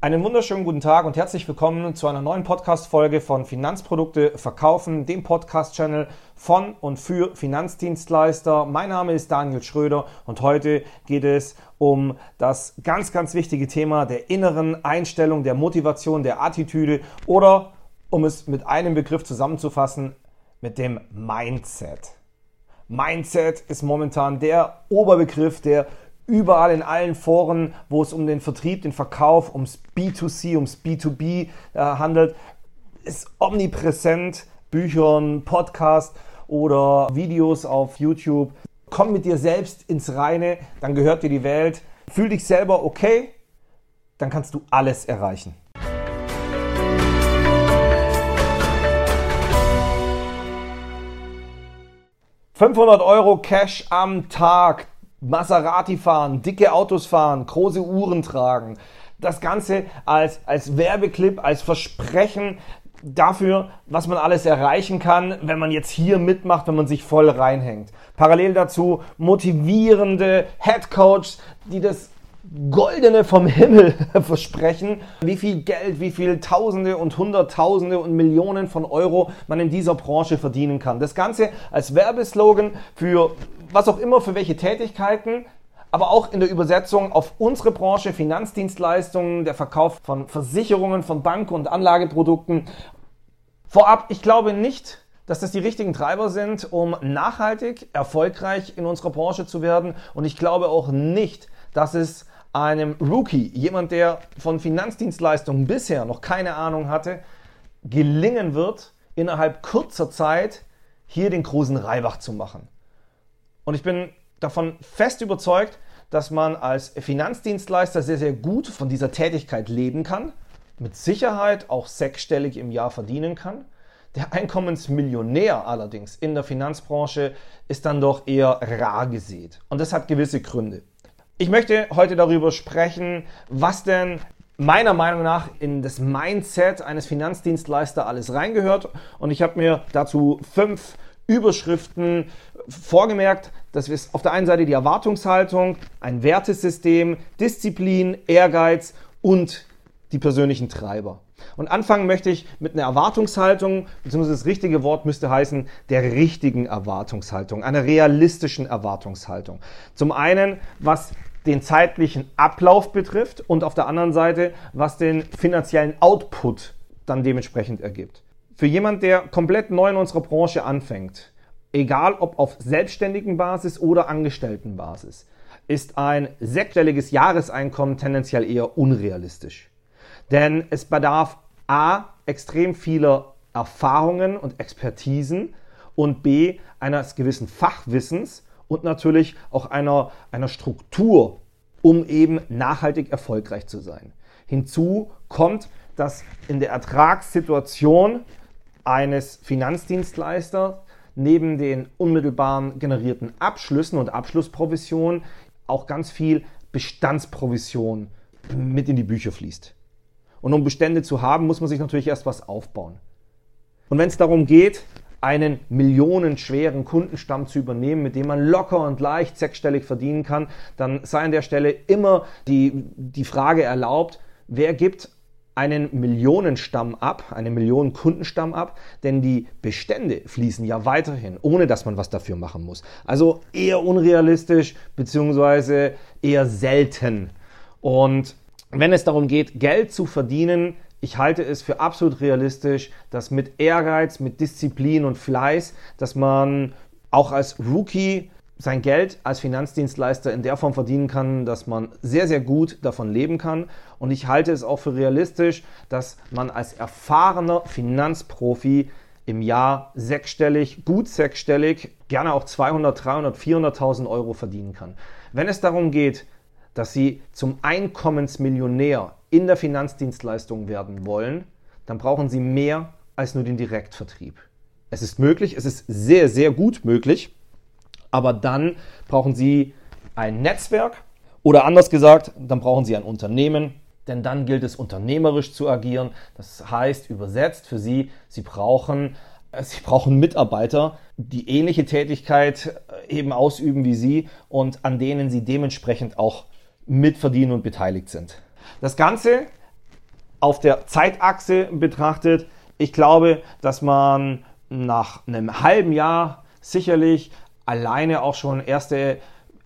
Einen wunderschönen guten Tag und herzlich willkommen zu einer neuen Podcast-Folge von Finanzprodukte verkaufen, dem Podcast-Channel von und für Finanzdienstleister. Mein Name ist Daniel Schröder und heute geht es um das ganz, ganz wichtige Thema der inneren Einstellung, der Motivation, der Attitüde oder, um es mit einem Begriff zusammenzufassen, mit dem Mindset. Mindset ist momentan der Oberbegriff, der überall in allen Foren, wo es um den Vertrieb, den Verkauf, ums B2C, ums B2B äh, handelt, ist omnipräsent. Büchern, Podcast oder Videos auf YouTube. Komm mit dir selbst ins Reine, dann gehört dir die Welt. Fühl dich selber okay, dann kannst du alles erreichen. ...500 Euro Cash am Tag. Maserati fahren, dicke Autos fahren, große Uhren tragen. Das Ganze als, als Werbeclip, als Versprechen dafür, was man alles erreichen kann, wenn man jetzt hier mitmacht, wenn man sich voll reinhängt. Parallel dazu motivierende Headcoachs, die das Goldene vom Himmel versprechen, wie viel Geld, wie viel Tausende und Hunderttausende und Millionen von Euro man in dieser Branche verdienen kann. Das Ganze als Werbeslogan für was auch immer, für welche Tätigkeiten, aber auch in der Übersetzung auf unsere Branche, Finanzdienstleistungen, der Verkauf von Versicherungen, von Bank- und Anlageprodukten. Vorab, ich glaube nicht, dass das die richtigen Treiber sind, um nachhaltig erfolgreich in unserer Branche zu werden. Und ich glaube auch nicht, dass es einem Rookie, jemand, der von Finanzdienstleistungen bisher noch keine Ahnung hatte, gelingen wird, innerhalb kurzer Zeit hier den großen Reibach zu machen. Und ich bin davon fest überzeugt, dass man als Finanzdienstleister sehr, sehr gut von dieser Tätigkeit leben kann, mit Sicherheit auch sechsstellig im Jahr verdienen kann. Der Einkommensmillionär allerdings in der Finanzbranche ist dann doch eher rar gesät. Und das hat gewisse Gründe. Ich möchte heute darüber sprechen, was denn meiner Meinung nach in das Mindset eines Finanzdienstleisters alles reingehört. Und ich habe mir dazu fünf Überschriften vorgemerkt, dass wir auf der einen Seite die Erwartungshaltung, ein Wertesystem, Disziplin, Ehrgeiz und die persönlichen Treiber. Und anfangen möchte ich mit einer Erwartungshaltung, beziehungsweise das richtige Wort müsste heißen, der richtigen Erwartungshaltung, einer realistischen Erwartungshaltung. Zum einen, was den zeitlichen Ablauf betrifft und auf der anderen Seite, was den finanziellen Output dann dementsprechend ergibt. Für jemand, der komplett neu in unserer Branche anfängt, egal ob auf selbstständigen Basis oder Angestelltenbasis, ist ein sechsstelliges Jahreseinkommen tendenziell eher unrealistisch. Denn es bedarf a. extrem vieler Erfahrungen und Expertisen und b. eines gewissen Fachwissens und natürlich auch einer, einer Struktur, um eben nachhaltig erfolgreich zu sein. Hinzu kommt, dass in der Ertragssituation eines Finanzdienstleisters neben den unmittelbaren generierten Abschlüssen und Abschlussprovisionen auch ganz viel Bestandsprovision mit in die Bücher fließt. Und um Bestände zu haben, muss man sich natürlich erst was aufbauen. Und wenn es darum geht, einen millionenschweren Kundenstamm zu übernehmen, mit dem man locker und leicht sechsstellig verdienen kann, dann sei an der Stelle immer die, die Frage erlaubt, wer gibt einen Millionenstamm ab, einen Millionenkundenstamm ab, denn die Bestände fließen ja weiterhin, ohne dass man was dafür machen muss. Also eher unrealistisch beziehungsweise eher selten. Und wenn es darum geht, Geld zu verdienen, ich halte es für absolut realistisch, dass mit Ehrgeiz, mit Disziplin und Fleiß, dass man auch als Rookie sein Geld als Finanzdienstleister in der Form verdienen kann, dass man sehr, sehr gut davon leben kann. Und ich halte es auch für realistisch, dass man als erfahrener Finanzprofi im Jahr sechsstellig, gut sechsstellig, gerne auch 200, 300, 400.000 Euro verdienen kann. Wenn es darum geht, dass Sie zum Einkommensmillionär in der Finanzdienstleistung werden wollen, dann brauchen Sie mehr als nur den Direktvertrieb. Es ist möglich, es ist sehr, sehr gut möglich, aber dann brauchen Sie ein Netzwerk oder anders gesagt, dann brauchen Sie ein Unternehmen, denn dann gilt es unternehmerisch zu agieren. Das heißt übersetzt für Sie, Sie brauchen äh, Sie brauchen Mitarbeiter, die ähnliche Tätigkeit äh, eben ausüben wie Sie und an denen Sie dementsprechend auch mitverdienen und beteiligt sind. Das Ganze auf der Zeitachse betrachtet, ich glaube, dass man nach einem halben Jahr sicherlich alleine auch schon erste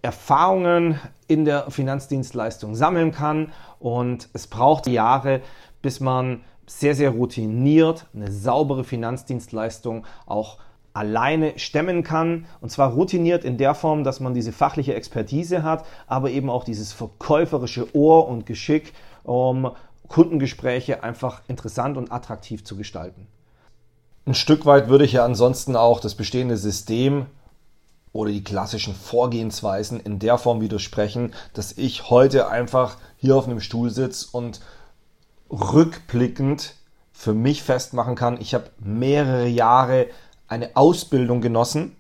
Erfahrungen in der Finanzdienstleistung sammeln kann. Und es braucht Jahre, bis man sehr, sehr routiniert eine saubere Finanzdienstleistung auch alleine stemmen kann. Und zwar routiniert in der Form, dass man diese fachliche Expertise hat, aber eben auch dieses verkäuferische Ohr und Geschick, um Kundengespräche einfach interessant und attraktiv zu gestalten. Ein Stück weit würde ich ja ansonsten auch das bestehende System oder die klassischen Vorgehensweisen in der Form widersprechen, dass ich heute einfach hier auf einem Stuhl sitze und rückblickend für mich festmachen kann, ich habe mehrere Jahre eine Ausbildung genossen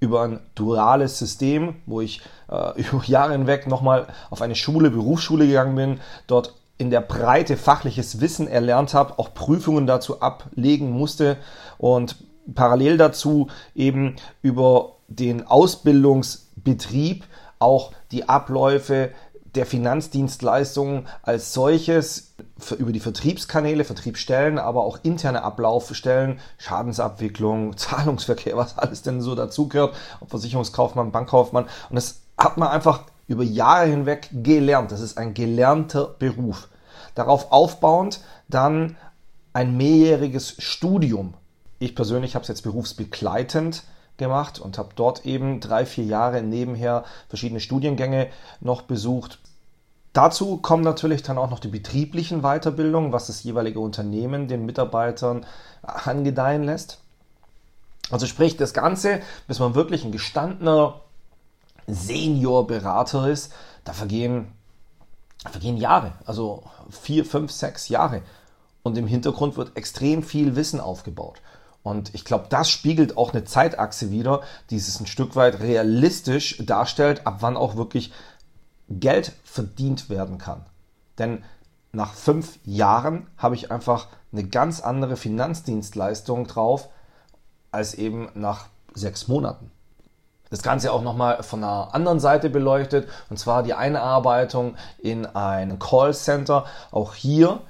über ein duales System, wo ich äh, über Jahre hinweg nochmal auf eine Schule, Berufsschule gegangen bin, dort in der Breite fachliches Wissen erlernt habe, auch Prüfungen dazu ablegen musste und parallel dazu eben über den Ausbildungsbetrieb auch die Abläufe der Finanzdienstleistungen als solches über die Vertriebskanäle, Vertriebsstellen, aber auch interne Ablaufstellen, Schadensabwicklung, Zahlungsverkehr, was alles denn so dazugehört, Versicherungskaufmann, Bankkaufmann. Und das hat man einfach über Jahre hinweg gelernt. Das ist ein gelernter Beruf. Darauf aufbauend dann ein mehrjähriges Studium. Ich persönlich habe es jetzt berufsbegleitend gemacht und habe dort eben drei, vier Jahre nebenher verschiedene Studiengänge noch besucht. Dazu kommen natürlich dann auch noch die betrieblichen Weiterbildungen, was das jeweilige Unternehmen den Mitarbeitern angedeihen lässt. Also sprich, das Ganze, bis man wirklich ein gestandener Seniorberater ist, da vergehen, vergehen Jahre, also vier, fünf, sechs Jahre. Und im Hintergrund wird extrem viel Wissen aufgebaut. Und ich glaube, das spiegelt auch eine Zeitachse wieder, die es ein Stück weit realistisch darstellt, ab wann auch wirklich Geld verdient werden kann. Denn nach fünf Jahren habe ich einfach eine ganz andere Finanzdienstleistung drauf als eben nach sechs Monaten. Das Ganze auch nochmal von einer anderen Seite beleuchtet, und zwar die Einarbeitung in ein Callcenter. Auch hier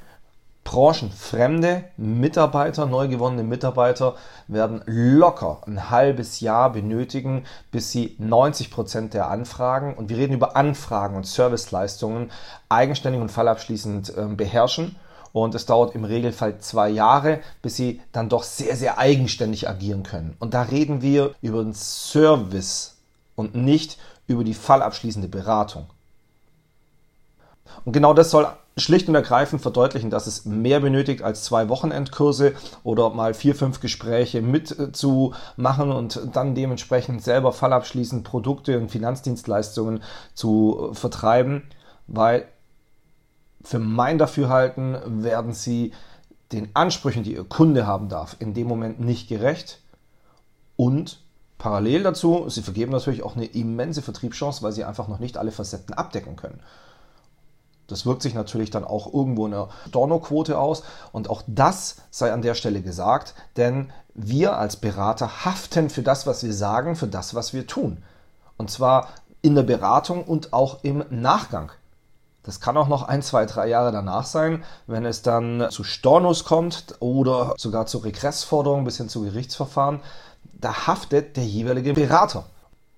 branchenfremde Mitarbeiter, neu gewonnene Mitarbeiter werden locker ein halbes Jahr benötigen, bis sie 90 Prozent der Anfragen, und wir reden über Anfragen und Serviceleistungen, eigenständig und fallabschließend äh, beherrschen. Und es dauert im Regelfall zwei Jahre, bis sie dann doch sehr, sehr eigenständig agieren können. Und da reden wir über den Service und nicht über die fallabschließende Beratung. Und genau das soll schlicht und ergreifend verdeutlichen, dass es mehr benötigt als zwei Wochenendkurse oder mal vier, fünf Gespräche mitzumachen und dann dementsprechend selber fallabschließend Produkte und Finanzdienstleistungen zu vertreiben, weil für mein Dafürhalten werden sie den Ansprüchen, die ihr Kunde haben darf, in dem Moment nicht gerecht und parallel dazu, sie vergeben natürlich auch eine immense Vertriebschance, weil sie einfach noch nicht alle Facetten abdecken können. Das wirkt sich natürlich dann auch irgendwo in der Stornoquote aus. Und auch das sei an der Stelle gesagt, denn wir als Berater haften für das, was wir sagen, für das, was wir tun. Und zwar in der Beratung und auch im Nachgang. Das kann auch noch ein, zwei, drei Jahre danach sein, wenn es dann zu Stornos kommt oder sogar zu Regressforderungen bis hin zu Gerichtsverfahren. Da haftet der jeweilige Berater.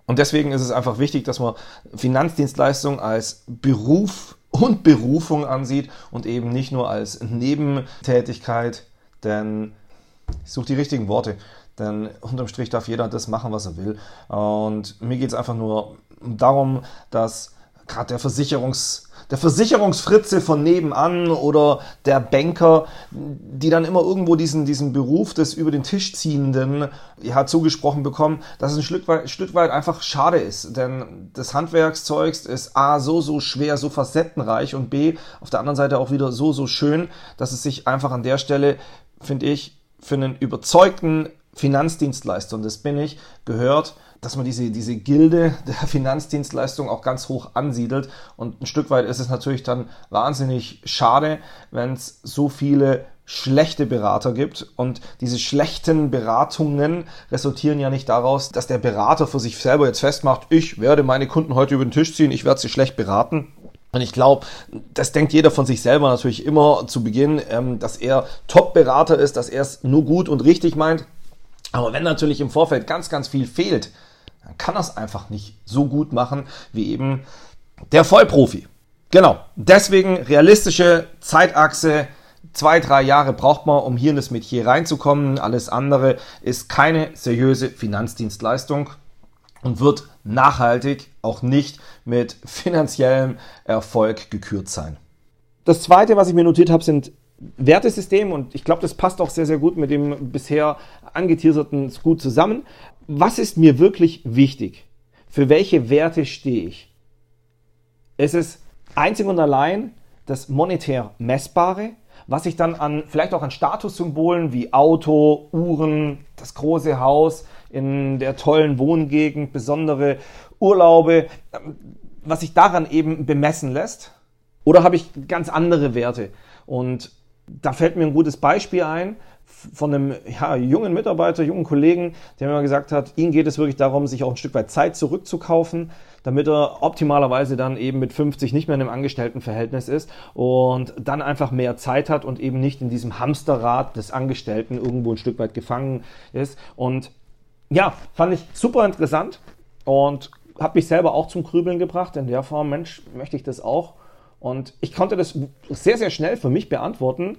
Und deswegen ist es einfach wichtig, dass man Finanzdienstleistung als Beruf und Berufung ansieht und eben nicht nur als Nebentätigkeit, denn ich suche die richtigen Worte, denn unterm Strich darf jeder das machen, was er will. Und mir geht es einfach nur darum, dass gerade der Versicherungs- der Versicherungsfritze von nebenan oder der Banker, die dann immer irgendwo diesen, diesen Beruf des über den Tisch ziehenden ja, zugesprochen bekommen, dass es ein Stück weit, Stück weit einfach schade ist. Denn das Handwerkszeugs ist A, so, so schwer, so facettenreich und B, auf der anderen Seite auch wieder so, so schön, dass es sich einfach an der Stelle, finde ich, für einen überzeugten Finanzdienstleister, und das bin ich, gehört, dass man diese, diese Gilde der Finanzdienstleistung auch ganz hoch ansiedelt. Und ein Stück weit ist es natürlich dann wahnsinnig schade, wenn es so viele schlechte Berater gibt. Und diese schlechten Beratungen resultieren ja nicht daraus, dass der Berater für sich selber jetzt festmacht, ich werde meine Kunden heute über den Tisch ziehen, ich werde sie schlecht beraten, Und ich glaube, das denkt jeder von sich selber natürlich immer zu Beginn, ähm, dass er Top-Berater ist, dass er es nur gut und richtig meint. Aber wenn natürlich im Vorfeld ganz, ganz viel fehlt, dann kann es einfach nicht so gut machen wie eben der Vollprofi. Genau. Deswegen realistische Zeitachse. Zwei, drei Jahre braucht man, um hier in das Metier reinzukommen. Alles andere ist keine seriöse Finanzdienstleistung und wird nachhaltig auch nicht mit finanziellem Erfolg gekürt sein. Das zweite, was ich mir notiert habe, sind Wertesystem und ich glaube, das passt auch sehr, sehr gut mit dem bisher angeteaserten gut zusammen. Was ist mir wirklich wichtig? Für welche Werte stehe ich? Es ist einzig und allein das monetär Messbare, was ich dann an, vielleicht auch an Statussymbolen wie Auto, Uhren, das große Haus in der tollen Wohngegend, besondere Urlaube, was sich daran eben bemessen lässt? Oder habe ich ganz andere Werte? Und da fällt mir ein gutes Beispiel ein von einem ja, jungen Mitarbeiter, jungen Kollegen, der mir gesagt hat, ihm geht es wirklich darum, sich auch ein Stück weit Zeit zurückzukaufen, damit er optimalerweise dann eben mit 50 nicht mehr in einem Angestelltenverhältnis ist und dann einfach mehr Zeit hat und eben nicht in diesem Hamsterrad des Angestellten irgendwo ein Stück weit gefangen ist. Und ja, fand ich super interessant und habe mich selber auch zum Grübeln gebracht. In der Form, Mensch, möchte ich das auch? Und ich konnte das sehr, sehr schnell für mich beantworten,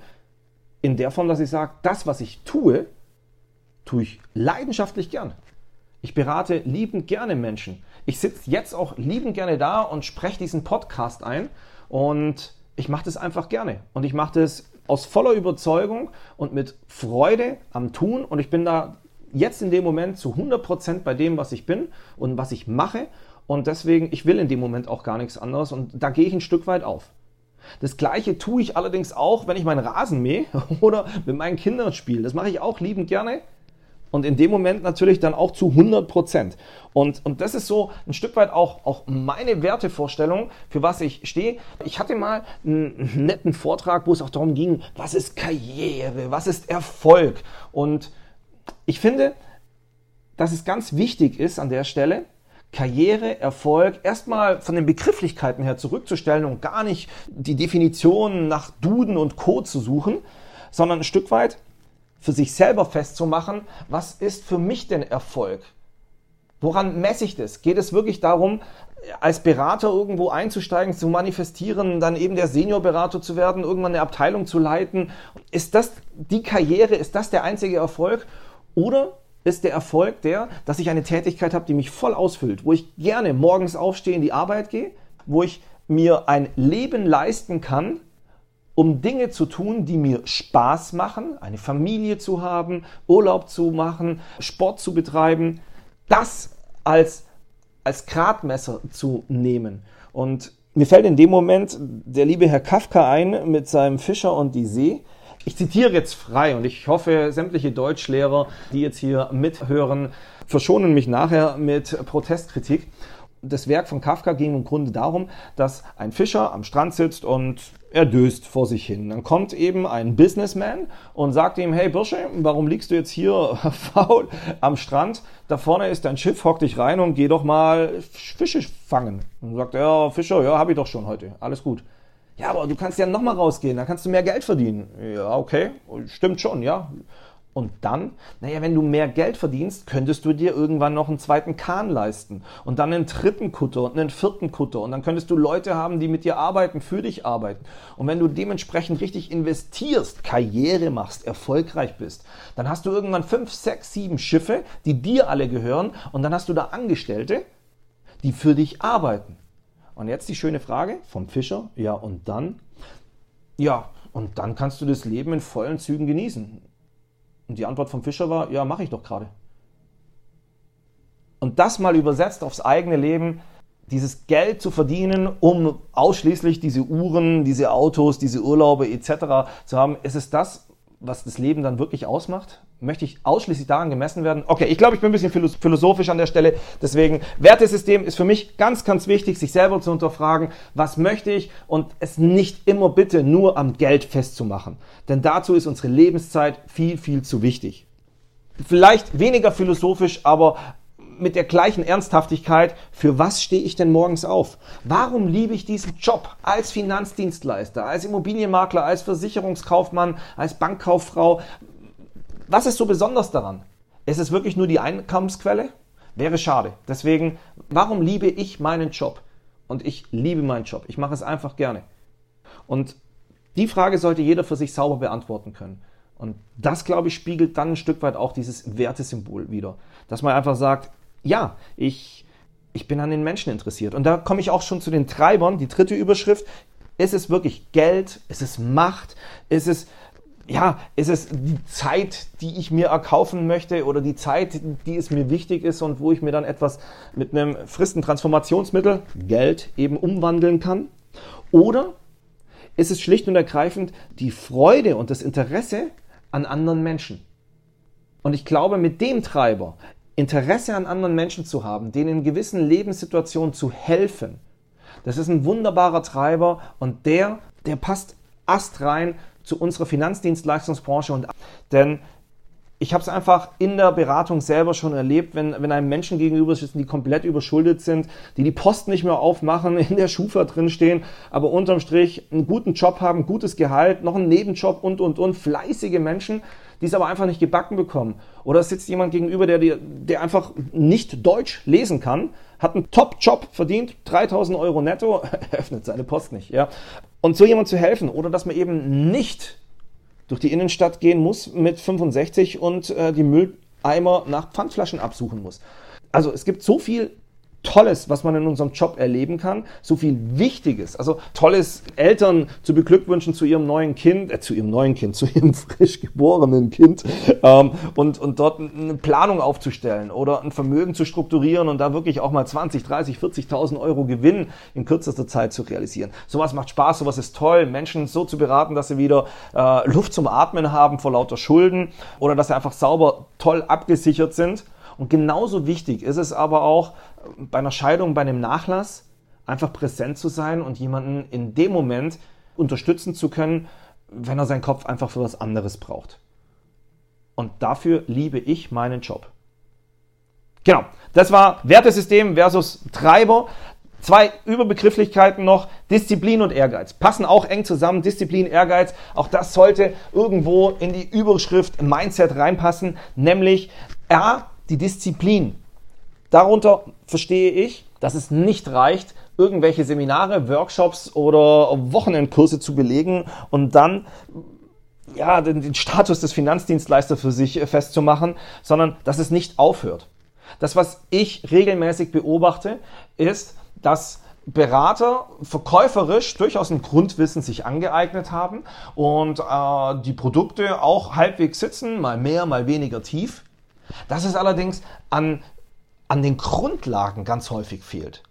in der Form, dass ich sage, das, was ich tue, tue ich leidenschaftlich gern. Ich berate liebend gerne Menschen. Ich sitze jetzt auch liebend gerne da und spreche diesen Podcast ein und ich mache das einfach gerne. Und ich mache das aus voller Überzeugung und mit Freude am Tun und ich bin da jetzt in dem Moment zu 100% bei dem, was ich bin und was ich mache. Und deswegen, ich will in dem Moment auch gar nichts anderes und da gehe ich ein Stück weit auf. Das gleiche tue ich allerdings auch, wenn ich meinen Rasen mähe oder mit meinen Kindern spiele. Das mache ich auch liebend gerne. Und in dem Moment natürlich dann auch zu 100 Prozent. Und, und das ist so ein Stück weit auch, auch meine Wertevorstellung, für was ich stehe. Ich hatte mal einen netten Vortrag, wo es auch darum ging, was ist Karriere, was ist Erfolg. Und ich finde, dass es ganz wichtig ist an der Stelle, Karriere, Erfolg erstmal von den Begrifflichkeiten her zurückzustellen und gar nicht die Definitionen nach Duden und Co. zu suchen, sondern ein Stück weit für sich selber festzumachen, was ist für mich denn Erfolg? Woran messe ich das? Geht es wirklich darum, als Berater irgendwo einzusteigen, zu manifestieren, dann eben der Seniorberater zu werden, irgendwann eine Abteilung zu leiten? Ist das die Karriere? Ist das der einzige Erfolg? Oder ist der Erfolg der, dass ich eine Tätigkeit habe, die mich voll ausfüllt, wo ich gerne morgens aufstehe, in die Arbeit gehe, wo ich mir ein Leben leisten kann, um Dinge zu tun, die mir Spaß machen, eine Familie zu haben, Urlaub zu machen, Sport zu betreiben, das als, als Gradmesser zu nehmen. Und mir fällt in dem Moment der liebe Herr Kafka ein mit seinem Fischer und die See, ich zitiere jetzt frei und ich hoffe, sämtliche Deutschlehrer, die jetzt hier mithören, verschonen mich nachher mit Protestkritik. Das Werk von Kafka ging im Grunde darum, dass ein Fischer am Strand sitzt und er döst vor sich hin. Dann kommt eben ein Businessman und sagt ihm, hey Bursche, warum liegst du jetzt hier faul am Strand? Da vorne ist dein Schiff, hock dich rein und geh doch mal Fische fangen. Und sagt er, ja, Fischer, ja, hab ich doch schon heute. Alles gut. Ja, aber du kannst ja nochmal rausgehen, dann kannst du mehr Geld verdienen. Ja, okay, stimmt schon, ja. Und dann, naja, wenn du mehr Geld verdienst, könntest du dir irgendwann noch einen zweiten Kahn leisten und dann einen dritten Kutter und einen vierten Kutter und dann könntest du Leute haben, die mit dir arbeiten, für dich arbeiten. Und wenn du dementsprechend richtig investierst, Karriere machst, erfolgreich bist, dann hast du irgendwann fünf, sechs, sieben Schiffe, die dir alle gehören und dann hast du da Angestellte, die für dich arbeiten. Und jetzt die schöne Frage vom Fischer, ja und dann? Ja, und dann kannst du das Leben in vollen Zügen genießen. Und die Antwort vom Fischer war, ja, mache ich doch gerade. Und das mal übersetzt aufs eigene Leben, dieses Geld zu verdienen, um ausschließlich diese Uhren, diese Autos, diese Urlaube etc. zu haben, ist es das, was das Leben dann wirklich ausmacht? Möchte ich ausschließlich daran gemessen werden? Okay, ich glaube, ich bin ein bisschen philosophisch an der Stelle. Deswegen, Wertesystem ist für mich ganz, ganz wichtig, sich selber zu unterfragen, was möchte ich und es nicht immer bitte nur am Geld festzumachen. Denn dazu ist unsere Lebenszeit viel, viel zu wichtig. Vielleicht weniger philosophisch, aber mit der gleichen Ernsthaftigkeit, für was stehe ich denn morgens auf? Warum liebe ich diesen Job als Finanzdienstleister, als Immobilienmakler, als Versicherungskaufmann, als Bankkauffrau? Was ist so besonders daran? Ist es wirklich nur die Einkommensquelle? Wäre schade. Deswegen, warum liebe ich meinen Job? Und ich liebe meinen Job. Ich mache es einfach gerne. Und die Frage sollte jeder für sich sauber beantworten können. Und das, glaube ich, spiegelt dann ein Stück weit auch dieses Wertesymbol wieder. Dass man einfach sagt, ja, ich, ich bin an den Menschen interessiert. Und da komme ich auch schon zu den Treibern. Die dritte Überschrift. Ist es wirklich Geld? Ist es Macht? Ist es, ja, ist es die Zeit, die ich mir erkaufen möchte oder die Zeit, die es mir wichtig ist und wo ich mir dann etwas mit einem Fristentransformationsmittel, Geld, eben umwandeln kann? Oder ist es schlicht und ergreifend die Freude und das Interesse an anderen Menschen. Und ich glaube, mit dem Treiber, Interesse an anderen Menschen zu haben, denen in gewissen Lebenssituationen zu helfen, das ist ein wunderbarer Treiber und der, der passt astrein zu unserer Finanzdienstleistungsbranche. Und, denn ich habe es einfach in der Beratung selber schon erlebt, wenn, wenn einem Menschen gegenüber sitzen, die komplett überschuldet sind, die die Post nicht mehr aufmachen, in der Schufa drinstehen, aber unterm Strich einen guten Job haben, gutes Gehalt, noch einen Nebenjob und, und, und, fleißige Menschen, die es aber einfach nicht gebacken bekommen. Oder es sitzt jemand gegenüber, der, der einfach nicht Deutsch lesen kann, hat einen Top-Job verdient, 3000 Euro netto, öffnet seine Post nicht, ja. Und so jemand zu helfen oder dass man eben nicht durch die Innenstadt gehen muss mit 65 und äh, die Mülleimer nach Pfandflaschen absuchen muss. Also es gibt so viel Tolles, was man in unserem Job erleben kann, so viel Wichtiges. Also tolles Eltern zu beglückwünschen zu ihrem neuen Kind, äh, zu ihrem neuen Kind, zu ihrem frisch geborenen Kind ähm, und, und dort eine Planung aufzustellen oder ein Vermögen zu strukturieren und da wirklich auch mal 20, 30, 40.000 Euro Gewinn in kürzester Zeit zu realisieren. Sowas macht Spaß, sowas ist toll, Menschen so zu beraten, dass sie wieder äh, Luft zum Atmen haben vor lauter Schulden oder dass sie einfach sauber toll abgesichert sind. Und genauso wichtig ist es aber auch, bei einer Scheidung, bei einem Nachlass, einfach präsent zu sein und jemanden in dem Moment unterstützen zu können, wenn er seinen Kopf einfach für was anderes braucht. Und dafür liebe ich meinen Job. Genau, das war Wertesystem versus Treiber. Zwei Überbegrifflichkeiten noch, Disziplin und Ehrgeiz. Passen auch eng zusammen, Disziplin, Ehrgeiz. Auch das sollte irgendwo in die Überschrift Mindset reinpassen, nämlich A, die Disziplin. Darunter verstehe ich, dass es nicht reicht, irgendwelche Seminare, Workshops oder Wochenendkurse zu belegen und dann ja, den, den Status des Finanzdienstleisters für sich festzumachen, sondern dass es nicht aufhört. Das, was ich regelmäßig beobachte, ist, dass Berater verkäuferisch durchaus ein Grundwissen sich angeeignet haben und äh, die Produkte auch halbwegs sitzen, mal mehr, mal weniger tief. Dass es allerdings an an den Grundlagen ganz häufig fehlt.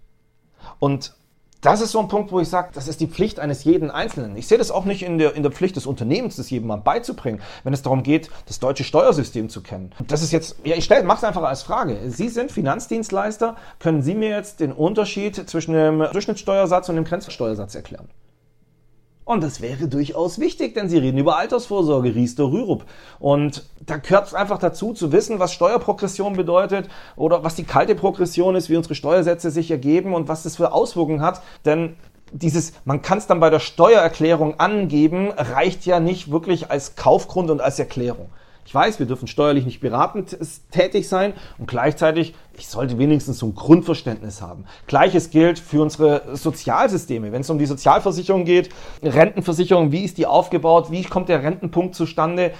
Und das ist so ein Punkt, wo ich sage, das ist die Pflicht eines jeden Einzelnen. Ich sehe das auch nicht in der, in der Pflicht des Unternehmens, das jedem mal beizubringen, wenn es darum geht, das deutsche Steuersystem zu kennen. Das ist jetzt, ja, ich mache es einfach als Frage. Sie sind Finanzdienstleister, können Sie mir jetzt den Unterschied zwischen dem Durchschnittssteuersatz und dem Grenzsteuersatz erklären? Und das wäre durchaus wichtig, denn sie reden über Altersvorsorge, Riester, Rürup. Und da gehört es einfach dazu, zu wissen, was Steuerprogression bedeutet oder was die kalte Progression ist, wie unsere Steuersätze sich ergeben und was das für Auswirkungen hat. Denn dieses, man kann es dann bei der Steuererklärung angeben, reicht ja nicht wirklich als Kaufgrund und als Erklärung. Ich weiß, wir dürfen steuerlich nicht beratend tätig sein und gleichzeitig, ich sollte wenigstens so ein Grundverständnis haben. Gleiches gilt für unsere Sozialsysteme. Wenn es um die Sozialversicherung geht, Rentenversicherung, wie ist die aufgebaut, wie kommt der Rentenpunkt zustande,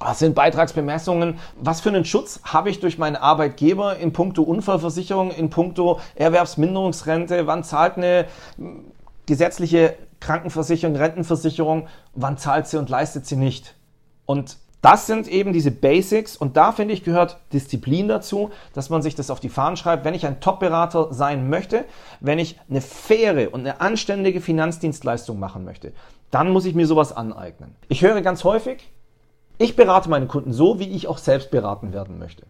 was sind Beitragsbemessungen? Was für einen Schutz habe ich durch meinen Arbeitgeber in puncto Unfallversicherung, in puncto Erwerbsminderungsrente? Wann zahlt eine gesetzliche Krankenversicherung, Rentenversicherung? Wann zahlt sie und leistet sie nicht? Und das sind eben diese Basics und da finde ich gehört Disziplin dazu, dass man sich das auf die Fahnen schreibt. Wenn ich ein Top-Berater sein möchte, wenn ich eine faire und eine anständige Finanzdienstleistung machen möchte, dann muss ich mir sowas aneignen. Ich höre ganz häufig, ich berate meine Kunden so, wie ich auch selbst beraten werden möchte.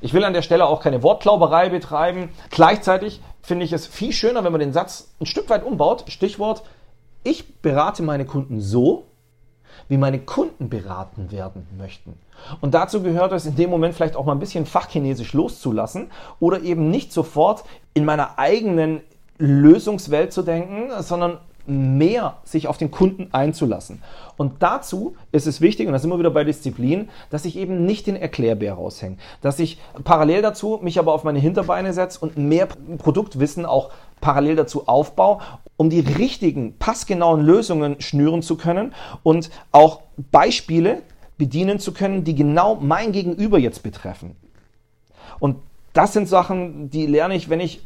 Ich will an der Stelle auch keine Wortklauberei betreiben. Gleichzeitig finde ich es viel schöner, wenn man den Satz ein Stück weit umbaut. Stichwort, ich berate meine Kunden so, wie meine Kunden beraten werden möchten. Und dazu gehört es in dem Moment vielleicht auch mal ein bisschen Fachchinesisch loszulassen oder eben nicht sofort in meiner eigenen Lösungswelt zu denken, sondern mehr sich auf den Kunden einzulassen. Und dazu ist es wichtig, und da sind wir wieder bei Disziplin, dass ich eben nicht den Erklärbär raushänge. Dass ich parallel dazu mich aber auf meine Hinterbeine setze und mehr Produktwissen auch parallel dazu aufbaue, um die richtigen, passgenauen Lösungen schnüren zu können und auch Beispiele bedienen zu können, die genau mein Gegenüber jetzt betreffen. Und das sind Sachen, die lerne ich, wenn ich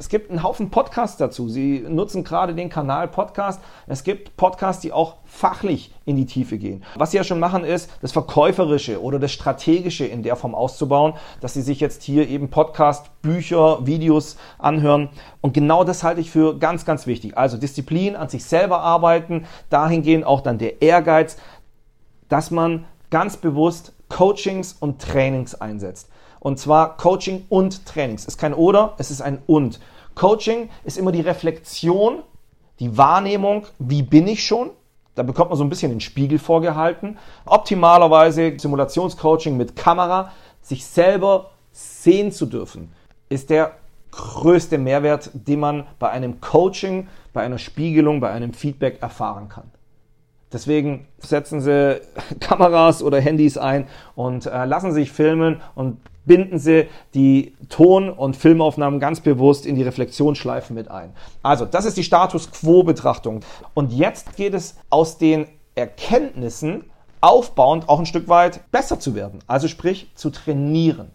es gibt einen Haufen Podcasts dazu. Sie nutzen gerade den Kanal Podcast. Es gibt Podcasts, die auch fachlich in die Tiefe gehen. Was Sie ja schon machen, ist, das Verkäuferische oder das Strategische in der Form auszubauen, dass Sie sich jetzt hier eben Podcast, Bücher, Videos anhören. Und genau das halte ich für ganz, ganz wichtig. Also Disziplin, an sich selber arbeiten, dahingehend auch dann der Ehrgeiz, dass man ganz bewusst Coachings und Trainings einsetzt. Und zwar Coaching und Trainings. Ist kein oder, es ist ein und. Coaching ist immer die Reflexion, die Wahrnehmung, wie bin ich schon? Da bekommt man so ein bisschen den Spiegel vorgehalten. Optimalerweise Simulationscoaching mit Kamera, sich selber sehen zu dürfen, ist der größte Mehrwert, den man bei einem Coaching, bei einer Spiegelung, bei einem Feedback erfahren kann. Deswegen setzen Sie Kameras oder Handys ein und äh, lassen sich filmen und binden Sie die Ton- und Filmaufnahmen ganz bewusst in die Reflexionsschleifen mit ein. Also, das ist die Status Quo-Betrachtung. Und jetzt geht es aus den Erkenntnissen aufbauend auch ein Stück weit besser zu werden. Also sprich zu trainieren.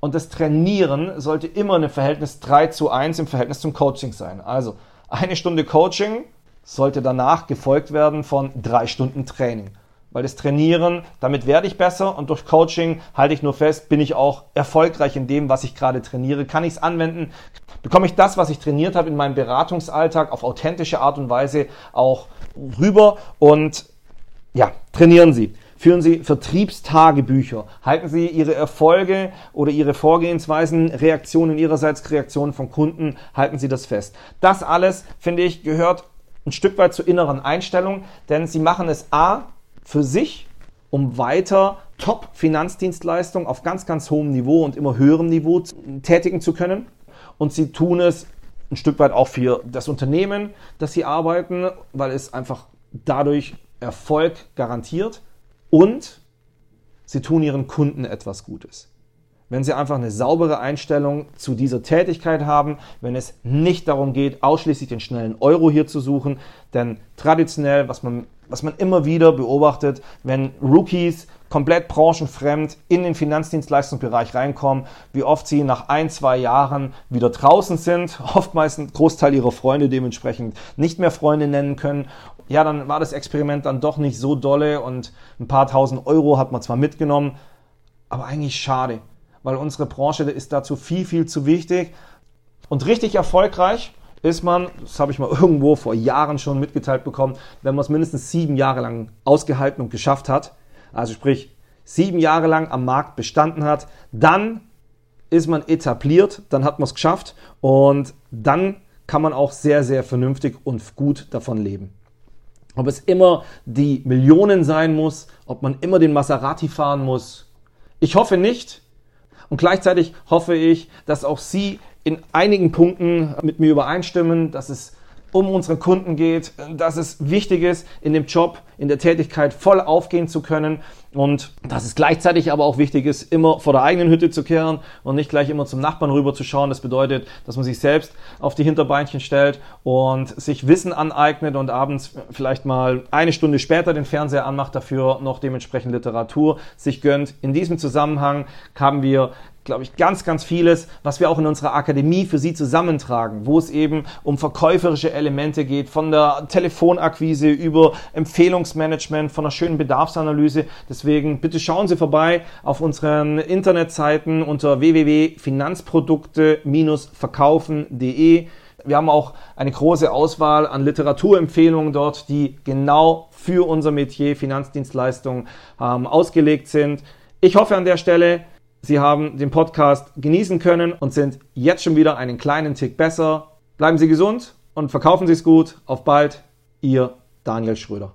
Und das Trainieren sollte immer ein Verhältnis 3 zu 1 im Verhältnis zum Coaching sein. Also eine Stunde Coaching sollte danach gefolgt werden von drei Stunden Training. Weil das Trainieren, damit werde ich besser und durch Coaching halte ich nur fest, bin ich auch erfolgreich in dem, was ich gerade trainiere. Kann ich es anwenden? Bekomme ich das, was ich trainiert habe in meinem Beratungsalltag auf authentische Art und Weise auch rüber und ja, trainieren Sie. Führen Sie Vertriebstagebücher. Halten Sie Ihre Erfolge oder Ihre Vorgehensweisen, Reaktionen Ihrerseits, Reaktionen von Kunden, halten Sie das fest. Das alles, finde ich, gehört ein Stück weit zur inneren Einstellung, denn sie machen es A für sich, um weiter Top-Finanzdienstleistungen auf ganz, ganz hohem Niveau und immer höherem Niveau tätigen zu können. Und sie tun es ein Stück weit auch für das Unternehmen, das sie arbeiten, weil es einfach dadurch Erfolg garantiert. Und sie tun ihren Kunden etwas Gutes wenn Sie einfach eine saubere Einstellung zu dieser Tätigkeit haben, wenn es nicht darum geht, ausschließlich den schnellen Euro hier zu suchen. Denn traditionell, was man, was man immer wieder beobachtet, wenn Rookies komplett branchenfremd in den Finanzdienstleistungsbereich reinkommen, wie oft sie nach ein, zwei Jahren wieder draußen sind, oftmals ein Großteil ihrer Freunde dementsprechend nicht mehr Freunde nennen können. Ja, dann war das Experiment dann doch nicht so dolle und ein paar tausend Euro hat man zwar mitgenommen, aber eigentlich schade weil unsere Branche ist dazu viel, viel zu wichtig. Und richtig erfolgreich ist man, das habe ich mal irgendwo vor Jahren schon mitgeteilt bekommen, wenn man es mindestens sieben Jahre lang ausgehalten und geschafft hat, also sprich sieben Jahre lang am Markt bestanden hat, dann ist man etabliert, dann hat man es geschafft und dann kann man auch sehr, sehr vernünftig und gut davon leben. Ob es immer die Millionen sein muss, ob man immer den Maserati fahren muss, ich hoffe nicht, und gleichzeitig hoffe ich, dass auch Sie in einigen Punkten mit mir übereinstimmen, dass es um unsere Kunden geht, dass es wichtig ist, in dem Job, in der Tätigkeit voll aufgehen zu können und dass es gleichzeitig aber auch wichtig ist, immer vor der eigenen Hütte zu kehren und nicht gleich immer zum Nachbarn rüber zu schauen. Das bedeutet, dass man sich selbst auf die Hinterbeinchen stellt und sich Wissen aneignet und abends vielleicht mal eine Stunde später den Fernseher anmacht, dafür noch dementsprechend Literatur sich gönnt. In diesem Zusammenhang haben wir glaube ich, ganz, ganz vieles, was wir auch in unserer Akademie für Sie zusammentragen, wo es eben um verkäuferische Elemente geht, von der Telefonakquise über Empfehlungsmanagement, von einer schönen Bedarfsanalyse. Deswegen bitte schauen Sie vorbei auf unseren Internetseiten unter www.finanzprodukte-verkaufen.de. Wir haben auch eine große Auswahl an Literaturempfehlungen dort, die genau für unser Metier Finanzdienstleistungen ähm, ausgelegt sind. Ich hoffe an der Stelle, Sie haben den Podcast genießen können und sind jetzt schon wieder einen kleinen Tick besser. Bleiben Sie gesund und verkaufen Sie es gut. Auf bald, Ihr Daniel Schröder.